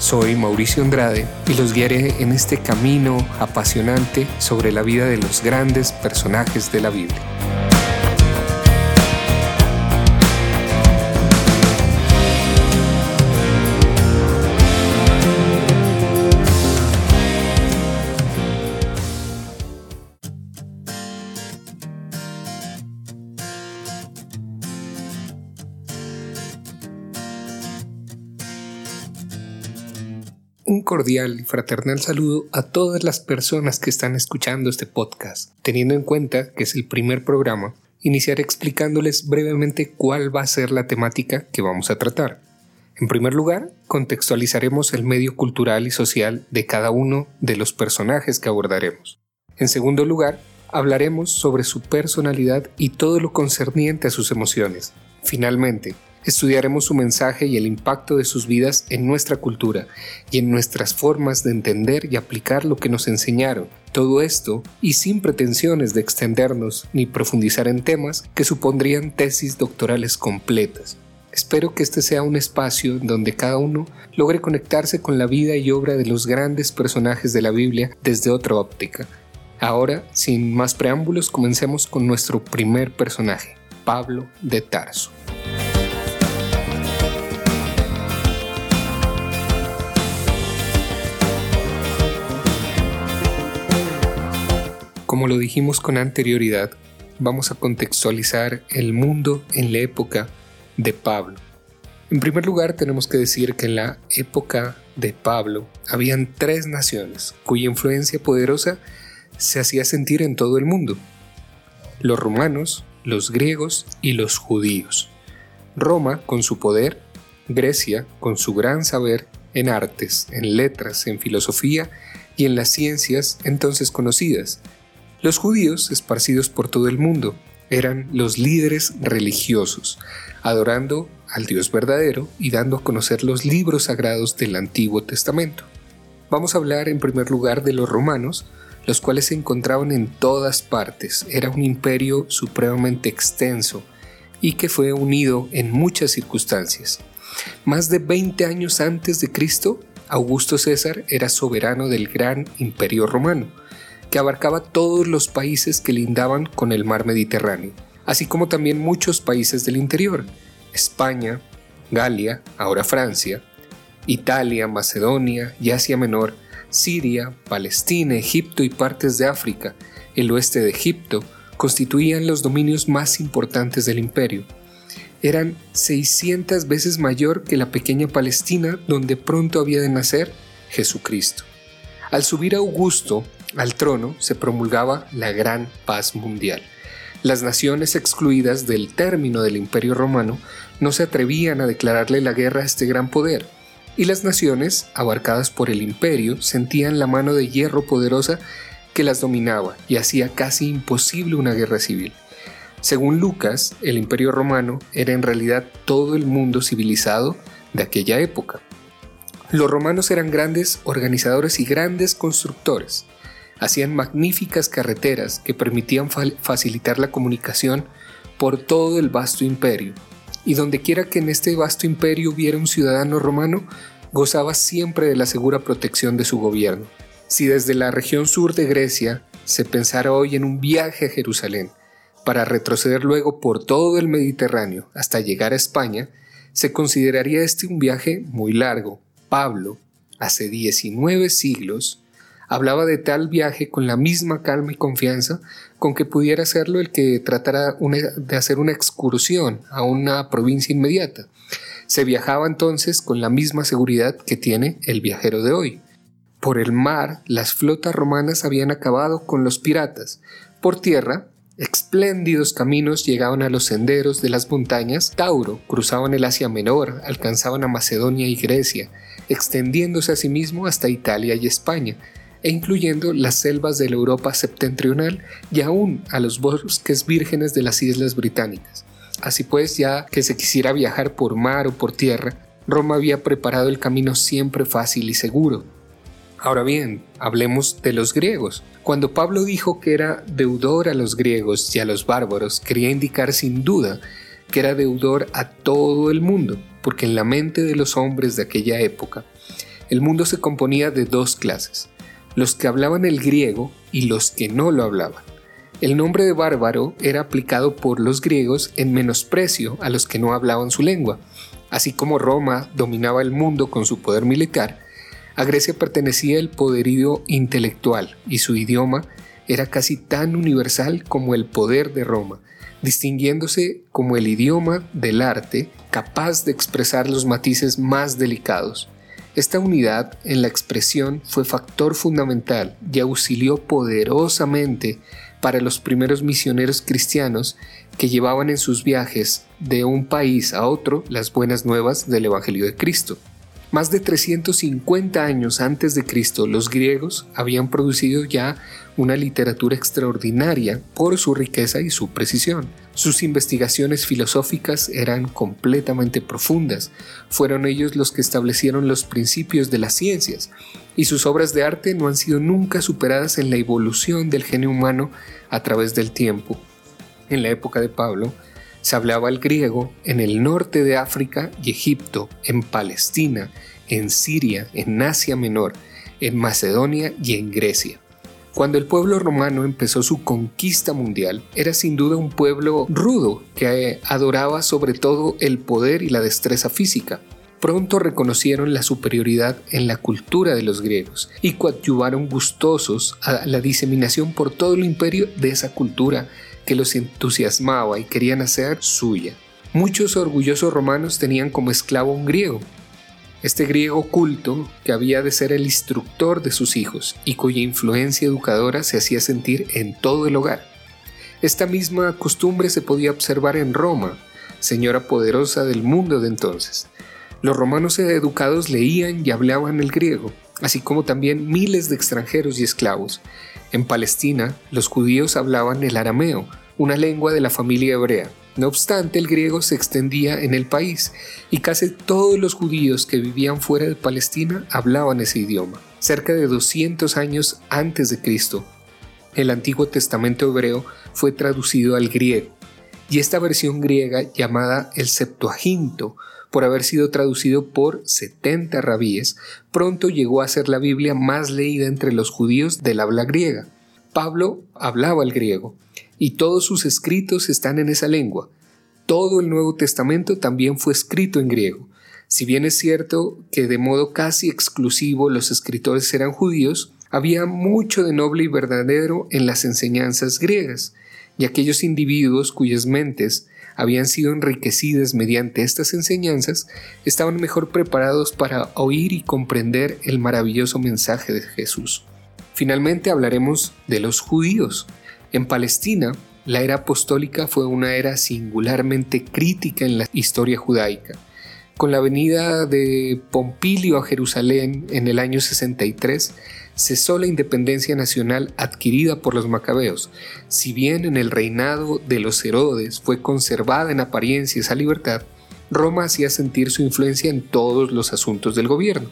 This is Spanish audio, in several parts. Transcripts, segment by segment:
Soy Mauricio Andrade y los guiaré en este camino apasionante sobre la vida de los grandes personajes de la Biblia. Cordial y fraternal saludo a todas las personas que están escuchando este podcast. Teniendo en cuenta que es el primer programa, iniciaré explicándoles brevemente cuál va a ser la temática que vamos a tratar. En primer lugar, contextualizaremos el medio cultural y social de cada uno de los personajes que abordaremos. En segundo lugar, hablaremos sobre su personalidad y todo lo concerniente a sus emociones. Finalmente, Estudiaremos su mensaje y el impacto de sus vidas en nuestra cultura y en nuestras formas de entender y aplicar lo que nos enseñaron. Todo esto y sin pretensiones de extendernos ni profundizar en temas que supondrían tesis doctorales completas. Espero que este sea un espacio donde cada uno logre conectarse con la vida y obra de los grandes personajes de la Biblia desde otra óptica. Ahora, sin más preámbulos, comencemos con nuestro primer personaje, Pablo de Tarso. Como lo dijimos con anterioridad, vamos a contextualizar el mundo en la época de Pablo. En primer lugar, tenemos que decir que en la época de Pablo habían tres naciones cuya influencia poderosa se hacía sentir en todo el mundo. Los romanos, los griegos y los judíos. Roma con su poder, Grecia con su gran saber en artes, en letras, en filosofía y en las ciencias entonces conocidas, los judíos, esparcidos por todo el mundo, eran los líderes religiosos, adorando al Dios verdadero y dando a conocer los libros sagrados del Antiguo Testamento. Vamos a hablar en primer lugar de los romanos, los cuales se encontraban en todas partes. Era un imperio supremamente extenso y que fue unido en muchas circunstancias. Más de 20 años antes de Cristo, Augusto César era soberano del gran imperio romano que abarcaba todos los países que lindaban con el mar Mediterráneo, así como también muchos países del interior, España, Galia, ahora Francia, Italia, Macedonia y Asia Menor, Siria, Palestina, Egipto y partes de África, el oeste de Egipto, constituían los dominios más importantes del imperio. Eran 600 veces mayor que la pequeña Palestina donde pronto había de nacer Jesucristo. Al subir Augusto al trono se promulgaba la gran paz mundial. Las naciones excluidas del término del imperio romano no se atrevían a declararle la guerra a este gran poder, y las naciones, abarcadas por el imperio, sentían la mano de hierro poderosa que las dominaba y hacía casi imposible una guerra civil. Según Lucas, el imperio romano era en realidad todo el mundo civilizado de aquella época. Los romanos eran grandes organizadores y grandes constructores hacían magníficas carreteras que permitían facilitar la comunicación por todo el vasto imperio, y dondequiera que en este vasto imperio hubiera un ciudadano romano, gozaba siempre de la segura protección de su gobierno. Si desde la región sur de Grecia se pensara hoy en un viaje a Jerusalén, para retroceder luego por todo el Mediterráneo hasta llegar a España, se consideraría este un viaje muy largo. Pablo, hace 19 siglos, hablaba de tal viaje con la misma calma y confianza con que pudiera hacerlo el que tratara de hacer una excursión a una provincia inmediata. Se viajaba entonces con la misma seguridad que tiene el viajero de hoy. Por el mar, las flotas romanas habían acabado con los piratas. Por tierra, Espléndidos caminos llegaban a los senderos de las montañas Tauro, cruzaban el Asia Menor, alcanzaban a Macedonia y Grecia, extendiéndose asimismo hasta Italia y España, e incluyendo las selvas de la Europa septentrional y aún a los bosques vírgenes de las islas británicas. Así pues, ya que se quisiera viajar por mar o por tierra, Roma había preparado el camino siempre fácil y seguro. Ahora bien, hablemos de los griegos. Cuando Pablo dijo que era deudor a los griegos y a los bárbaros, quería indicar sin duda que era deudor a todo el mundo, porque en la mente de los hombres de aquella época, el mundo se componía de dos clases, los que hablaban el griego y los que no lo hablaban. El nombre de bárbaro era aplicado por los griegos en menosprecio a los que no hablaban su lengua. Así como Roma dominaba el mundo con su poder militar, a Grecia pertenecía el poderío intelectual y su idioma era casi tan universal como el poder de Roma, distinguiéndose como el idioma del arte capaz de expresar los matices más delicados. Esta unidad en la expresión fue factor fundamental y auxilió poderosamente para los primeros misioneros cristianos que llevaban en sus viajes de un país a otro las buenas nuevas del Evangelio de Cristo. Más de 350 años antes de Cristo, los griegos habían producido ya una literatura extraordinaria por su riqueza y su precisión. Sus investigaciones filosóficas eran completamente profundas. Fueron ellos los que establecieron los principios de las ciencias, y sus obras de arte no han sido nunca superadas en la evolución del genio humano a través del tiempo. En la época de Pablo, se hablaba el griego en el norte de África y Egipto, en Palestina, en Siria, en Asia Menor, en Macedonia y en Grecia. Cuando el pueblo romano empezó su conquista mundial, era sin duda un pueblo rudo que adoraba sobre todo el poder y la destreza física. Pronto reconocieron la superioridad en la cultura de los griegos y coadyuvaron gustosos a la diseminación por todo el imperio de esa cultura que los entusiasmaba y querían hacer suya. Muchos orgullosos romanos tenían como esclavo un griego. Este griego culto, que había de ser el instructor de sus hijos y cuya influencia educadora se hacía sentir en todo el hogar. Esta misma costumbre se podía observar en Roma, señora poderosa del mundo de entonces. Los romanos educados leían y hablaban el griego, así como también miles de extranjeros y esclavos, en Palestina, los judíos hablaban el arameo, una lengua de la familia hebrea. No obstante, el griego se extendía en el país y casi todos los judíos que vivían fuera de Palestina hablaban ese idioma. Cerca de 200 años antes de Cristo, el Antiguo Testamento hebreo fue traducido al griego y esta versión griega llamada el Septuaginto por haber sido traducido por 70 rabíes, pronto llegó a ser la Biblia más leída entre los judíos del habla griega. Pablo hablaba el griego, y todos sus escritos están en esa lengua. Todo el Nuevo Testamento también fue escrito en griego. Si bien es cierto que de modo casi exclusivo los escritores eran judíos, había mucho de noble y verdadero en las enseñanzas griegas, y aquellos individuos cuyas mentes habían sido enriquecidas mediante estas enseñanzas, estaban mejor preparados para oír y comprender el maravilloso mensaje de Jesús. Finalmente hablaremos de los judíos. En Palestina, la era apostólica fue una era singularmente crítica en la historia judaica. Con la venida de Pompilio a Jerusalén en el año 63, cesó la independencia nacional adquirida por los macabeos. Si bien en el reinado de los Herodes fue conservada en apariencia esa libertad, Roma hacía sentir su influencia en todos los asuntos del gobierno.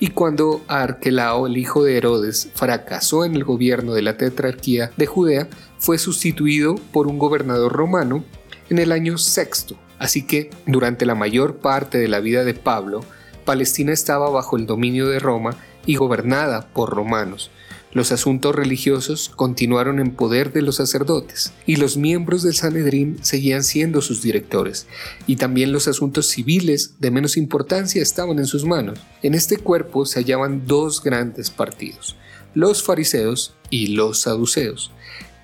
Y cuando Arquelao, el hijo de Herodes, fracasó en el gobierno de la tetrarquía de Judea, fue sustituido por un gobernador romano en el año sexto. Así que durante la mayor parte de la vida de Pablo, Palestina estaba bajo el dominio de Roma y gobernada por romanos. Los asuntos religiosos continuaron en poder de los sacerdotes y los miembros del Sanedrín seguían siendo sus directores, y también los asuntos civiles de menos importancia estaban en sus manos. En este cuerpo se hallaban dos grandes partidos, los fariseos y los saduceos.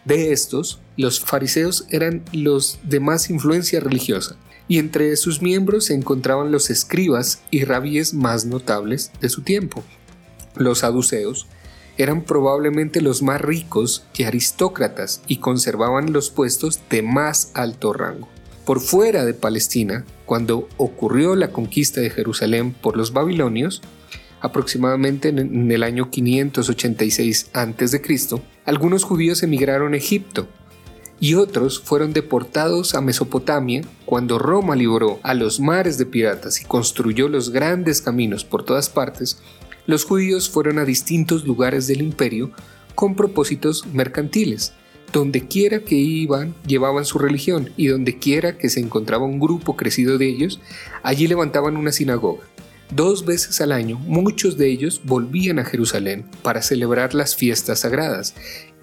De estos, los fariseos eran los de más influencia religiosa, y entre sus miembros se encontraban los escribas y rabíes más notables de su tiempo, los saduceos eran probablemente los más ricos y aristócratas y conservaban los puestos de más alto rango. Por fuera de Palestina, cuando ocurrió la conquista de Jerusalén por los babilonios, aproximadamente en el año 586 a.C., algunos judíos emigraron a Egipto y otros fueron deportados a Mesopotamia cuando Roma libró a los mares de piratas y construyó los grandes caminos por todas partes. Los judíos fueron a distintos lugares del imperio con propósitos mercantiles. Donde quiera que iban, llevaban su religión, y donde quiera que se encontraba un grupo crecido de ellos, allí levantaban una sinagoga. Dos veces al año, muchos de ellos volvían a Jerusalén para celebrar las fiestas sagradas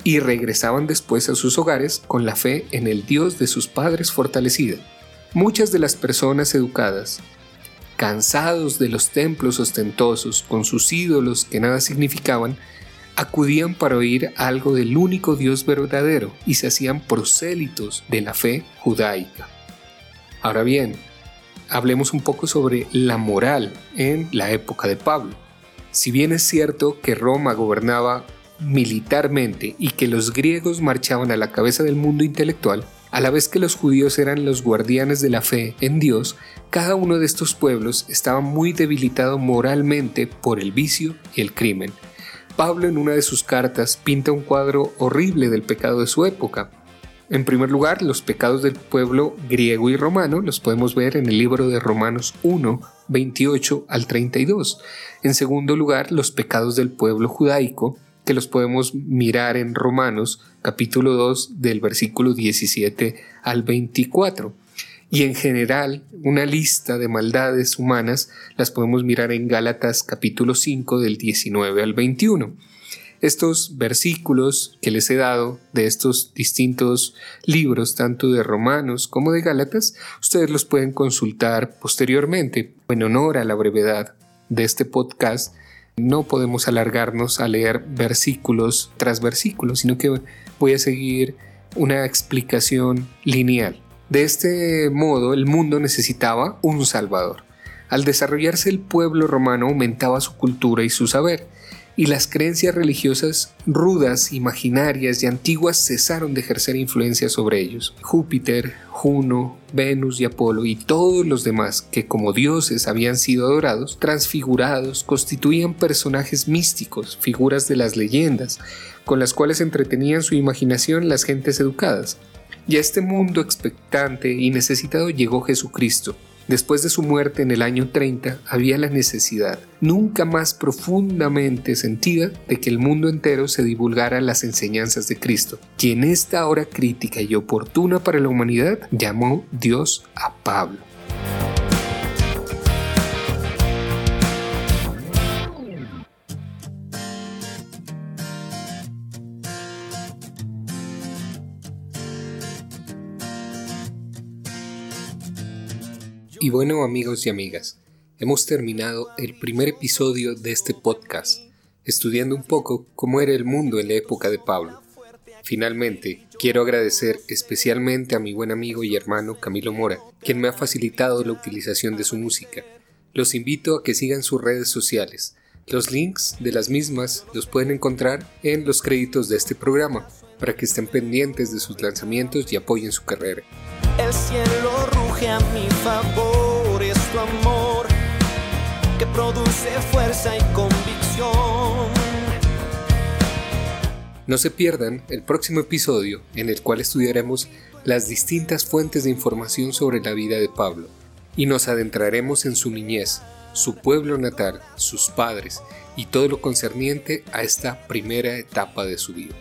y regresaban después a sus hogares con la fe en el Dios de sus padres fortalecida. Muchas de las personas educadas, cansados de los templos ostentosos con sus ídolos que nada significaban, acudían para oír algo del único Dios verdadero y se hacían prosélitos de la fe judaica. Ahora bien, hablemos un poco sobre la moral en la época de Pablo. Si bien es cierto que Roma gobernaba militarmente y que los griegos marchaban a la cabeza del mundo intelectual, a la vez que los judíos eran los guardianes de la fe en Dios, cada uno de estos pueblos estaba muy debilitado moralmente por el vicio y el crimen. Pablo en una de sus cartas pinta un cuadro horrible del pecado de su época. En primer lugar, los pecados del pueblo griego y romano los podemos ver en el libro de Romanos 1, 28 al 32. En segundo lugar, los pecados del pueblo judaico, que los podemos mirar en Romanos capítulo 2 del versículo 17 al 24. Y en general, una lista de maldades humanas las podemos mirar en Gálatas capítulo 5 del 19 al 21. Estos versículos que les he dado de estos distintos libros, tanto de Romanos como de Gálatas, ustedes los pueden consultar posteriormente. En honor a la brevedad de este podcast, no podemos alargarnos a leer versículos tras versículos, sino que voy a seguir una explicación lineal. De este modo, el mundo necesitaba un Salvador. Al desarrollarse el pueblo romano aumentaba su cultura y su saber, y las creencias religiosas rudas, imaginarias y antiguas cesaron de ejercer influencia sobre ellos. Júpiter, Juno, Venus y Apolo y todos los demás que como dioses habían sido adorados, transfigurados, constituían personajes místicos, figuras de las leyendas, con las cuales entretenían su imaginación las gentes educadas. Y a este mundo expectante y necesitado llegó Jesucristo, Después de su muerte en el año 30 había la necesidad, nunca más profundamente sentida, de que el mundo entero se divulgara las enseñanzas de Cristo, quien esta hora crítica y oportuna para la humanidad llamó Dios a Pablo. Y bueno amigos y amigas, hemos terminado el primer episodio de este podcast, estudiando un poco cómo era el mundo en la época de Pablo. Finalmente, quiero agradecer especialmente a mi buen amigo y hermano Camilo Mora, quien me ha facilitado la utilización de su música. Los invito a que sigan sus redes sociales. Los links de las mismas los pueden encontrar en los créditos de este programa, para que estén pendientes de sus lanzamientos y apoyen su carrera. El cielo ruge a mi favor, amor que produce fuerza y convicción. No se pierdan el próximo episodio en el cual estudiaremos las distintas fuentes de información sobre la vida de Pablo y nos adentraremos en su niñez, su pueblo natal, sus padres y todo lo concerniente a esta primera etapa de su vida.